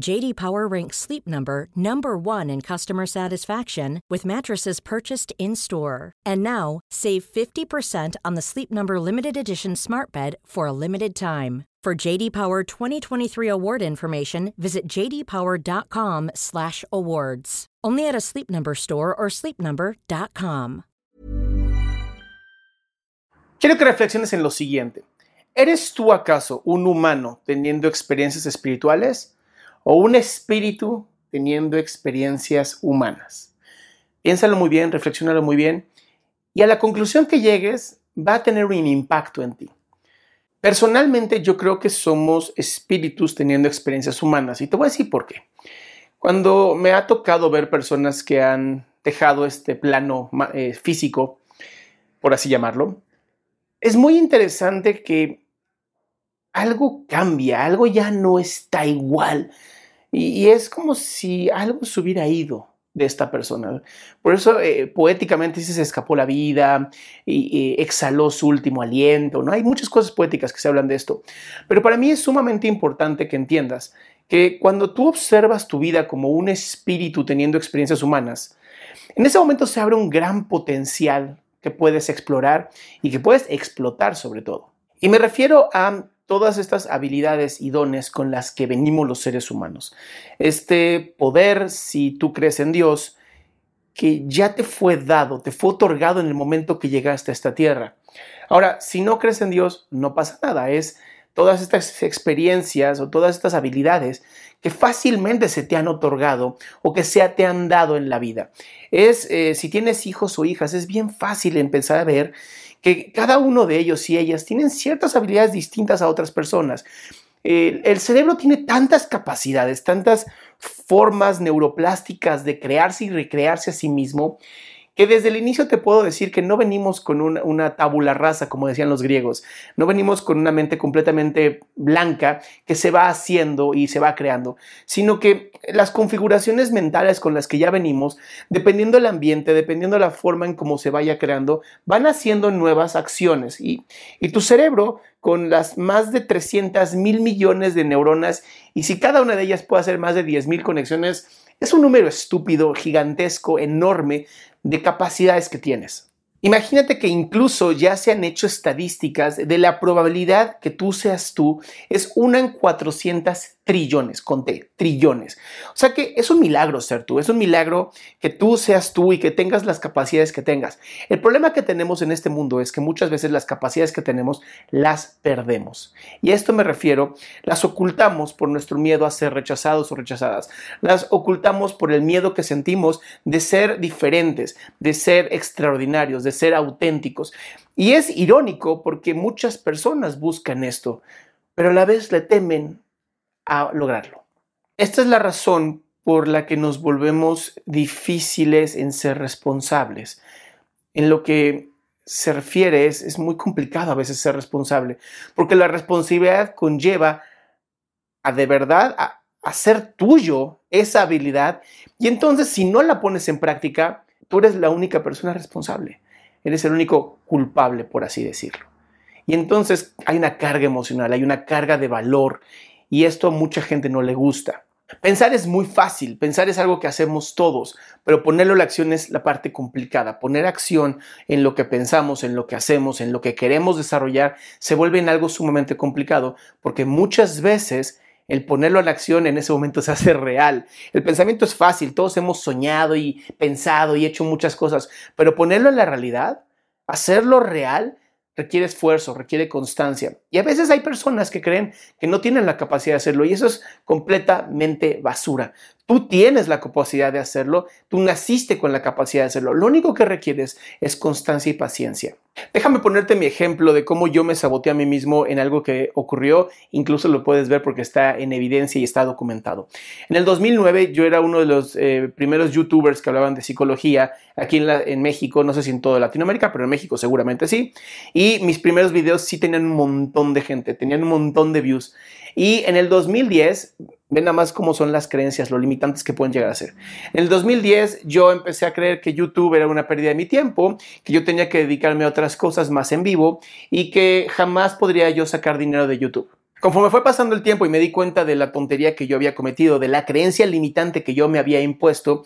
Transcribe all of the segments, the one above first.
JD Power ranks Sleep Number number 1 in customer satisfaction with mattresses purchased in-store. And now, save 50% on the Sleep Number limited edition Smart Bed for a limited time. For JD Power 2023 award information, visit jdpower.com/awards. Only at a Sleep Number store or sleepnumber.com. Quiero que reflexiones en lo siguiente. ¿Eres tú acaso un humano teniendo experiencias espirituales o un espíritu teniendo experiencias humanas? Piénsalo muy bien, reflexiónalo muy bien y a la conclusión que llegues va a tener un impacto en ti. Personalmente yo creo que somos espíritus teniendo experiencias humanas y te voy a decir por qué. Cuando me ha tocado ver personas que han dejado este plano eh, físico, por así llamarlo, es muy interesante que algo cambia, algo ya no está igual y, y es como si algo se hubiera ido de esta persona. Por eso eh, poéticamente dice se escapó la vida y, exhaló su último aliento. ¿no? Hay muchas cosas poéticas que se hablan de esto. Pero para mí es sumamente importante que entiendas que cuando tú observas tu vida como un espíritu teniendo experiencias humanas, en ese momento se abre un gran potencial que puedes explorar y que puedes explotar sobre todo. Y me refiero a todas estas habilidades y dones con las que venimos los seres humanos. Este poder, si tú crees en Dios, que ya te fue dado, te fue otorgado en el momento que llegaste a esta tierra. Ahora, si no crees en Dios, no pasa nada, es todas estas experiencias o todas estas habilidades que fácilmente se te han otorgado o que se te han dado en la vida. Es, eh, si tienes hijos o hijas, es bien fácil empezar a ver que cada uno de ellos y ellas tienen ciertas habilidades distintas a otras personas. El, cerebro tiene tantas capacidades, tantas formas neuroplásticas de crearse y recrearse a sí mismo, que desde el inicio te puedo decir que no venimos con una, una tabula rasa, como decían los griegos, no venimos con una mente completamente blanca que se va haciendo y se va creando, sino que las configuraciones mentales con las que ya venimos, dependiendo del ambiente, dependiendo de la forma en cómo se vaya creando, van haciendo nuevas acciones. Y, y tu cerebro con las más de 300 mil millones de neuronas y si cada una de ellas puede hacer más de 10 mil conexiones, es un número estúpido, gigantesco, enorme de capacidades que tienes. Imagínate que incluso ya se han hecho estadísticas de la probabilidad que tú seas tú es una en 400 trillones, conté, trillones. O sea que es un milagro ser tú, es un milagro que tú seas tú y que tengas las capacidades que tengas. El problema que tenemos en este mundo es que muchas veces las capacidades que tenemos las perdemos. Y a esto me refiero, las ocultamos por nuestro miedo a ser rechazados o rechazadas. Las ocultamos por el miedo que sentimos de ser diferentes, de ser extraordinarios, de ser auténticos. Y es irónico porque muchas personas buscan esto, pero a la vez le temen a lograrlo. Esta es la razón por la que nos volvemos difíciles en ser responsables. En lo que se refiere es, es muy complicado a veces ser responsable, porque la responsabilidad conlleva a de verdad a hacer tuyo esa habilidad y entonces si no la pones en práctica, tú eres la única persona responsable, eres el único culpable, por así decirlo. Y entonces hay una carga emocional, hay una carga de valor y esto a mucha gente no le gusta. Pensar es muy fácil, pensar es algo que hacemos todos, pero ponerlo a la acción es la parte complicada. Poner acción en lo que pensamos, en lo que hacemos, en lo que queremos desarrollar, se vuelve en algo sumamente complicado, porque muchas veces el ponerlo a la acción en ese momento se hace real. El pensamiento es fácil, todos hemos soñado y pensado y hecho muchas cosas, pero ponerlo en la realidad, hacerlo real, requiere esfuerzo, requiere constancia. Y a veces hay personas que creen que no tienen la capacidad de hacerlo y eso es completamente basura. Tú tienes la capacidad de hacerlo, tú naciste con la capacidad de hacerlo. Lo único que requieres es constancia y paciencia. Déjame ponerte mi ejemplo de cómo yo me saboteé a mí mismo en algo que ocurrió, incluso lo puedes ver porque está en evidencia y está documentado. En el 2009 yo era uno de los eh, primeros youtubers que hablaban de psicología aquí en, en México, no sé si en toda Latinoamérica, pero en México seguramente sí. Y mis primeros videos sí tenían un montón de gente, tenían un montón de views. Y en el 2010 Ven nada más cómo son las creencias, lo limitantes que pueden llegar a ser. En el 2010 yo empecé a creer que YouTube era una pérdida de mi tiempo, que yo tenía que dedicarme a otras cosas más en vivo y que jamás podría yo sacar dinero de YouTube. Conforme fue pasando el tiempo y me di cuenta de la tontería que yo había cometido, de la creencia limitante que yo me había impuesto,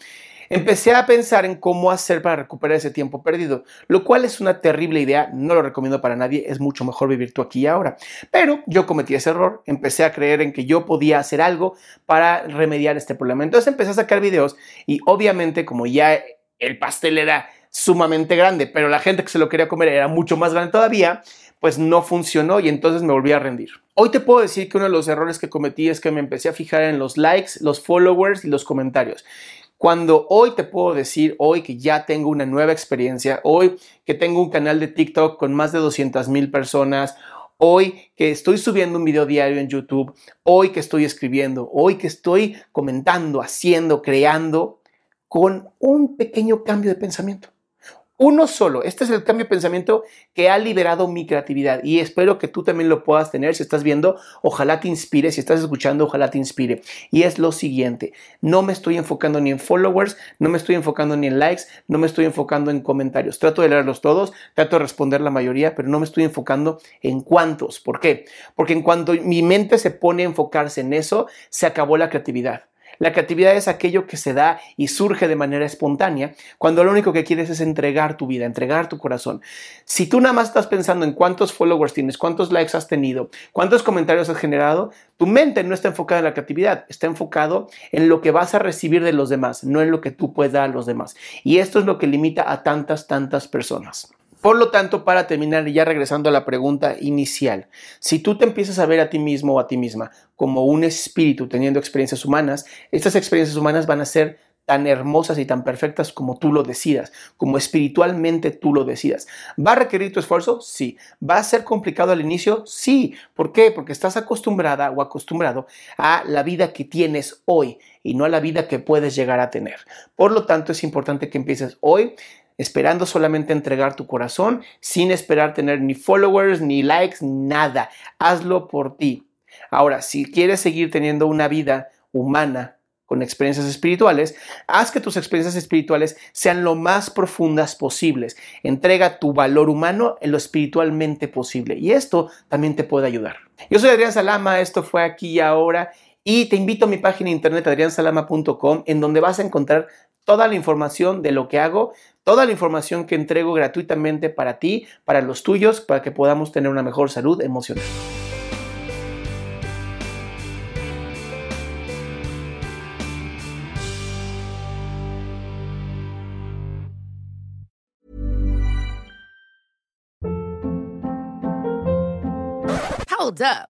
empecé a pensar en cómo hacer para recuperar ese tiempo perdido, lo cual es una terrible idea, no lo recomiendo para nadie, es mucho mejor vivir tú aquí y ahora. Pero yo cometí ese error, empecé a creer en que yo podía hacer algo para remediar este problema. Entonces empecé a sacar videos y obviamente como ya el pastel era sumamente grande, pero la gente que se lo quería comer era mucho más grande todavía, pues no funcionó y entonces me volví a rendir. Hoy te puedo decir que uno de los errores que cometí es que me empecé a fijar en los likes, los followers y los comentarios. Cuando hoy te puedo decir, hoy que ya tengo una nueva experiencia, hoy que tengo un canal de TikTok con más de 200 mil personas, hoy que estoy subiendo un video diario en YouTube, hoy que estoy escribiendo, hoy que estoy comentando, haciendo, creando, con un pequeño cambio de pensamiento. Uno solo. Este es el cambio de pensamiento que ha liberado mi creatividad y espero que tú también lo puedas tener. Si estás viendo, ojalá te inspire. Si estás escuchando, ojalá te inspire. Y es lo siguiente. No me estoy enfocando ni en followers, no me estoy enfocando ni en likes, no me estoy enfocando en comentarios. Trato de leerlos todos, trato de responder la mayoría, pero no me estoy enfocando en cuántos. ¿Por qué? Porque en cuanto mi mente se pone a enfocarse en eso, se acabó la creatividad. La creatividad es aquello que se da y surge de manera espontánea cuando lo único que quieres es entregar tu vida, entregar tu corazón. Si tú nada más estás pensando en cuántos followers tienes, cuántos likes has tenido, cuántos comentarios has generado, tu mente no está enfocada en la creatividad, está enfocado en lo que vas a recibir de los demás, no en lo que tú puedes dar a los demás. Y esto es lo que limita a tantas, tantas personas. Por lo tanto, para terminar ya regresando a la pregunta inicial, si tú te empiezas a ver a ti mismo o a ti misma como un espíritu teniendo experiencias humanas, estas experiencias humanas van a ser tan hermosas y tan perfectas como tú lo decidas, como espiritualmente tú lo decidas. ¿Va a requerir tu esfuerzo? Sí. ¿Va a ser complicado al inicio? Sí. ¿Por qué? Porque estás acostumbrada o acostumbrado a la vida que tienes hoy y no a la vida que puedes llegar a tener. Por lo tanto, es importante que empieces hoy esperando solamente entregar tu corazón, sin esperar tener ni followers, ni likes, nada. Hazlo por ti. Ahora, si quieres seguir teniendo una vida humana con experiencias espirituales, haz que tus experiencias espirituales sean lo más profundas posibles. Entrega tu valor humano en lo espiritualmente posible y esto también te puede ayudar. Yo soy Adrián Salama, esto fue aquí y ahora y te invito a mi página internet adriansalama.com en donde vas a encontrar toda la información de lo que hago, toda la información que entrego gratuitamente para ti, para los tuyos, para que podamos tener una mejor salud emocional. Hold up.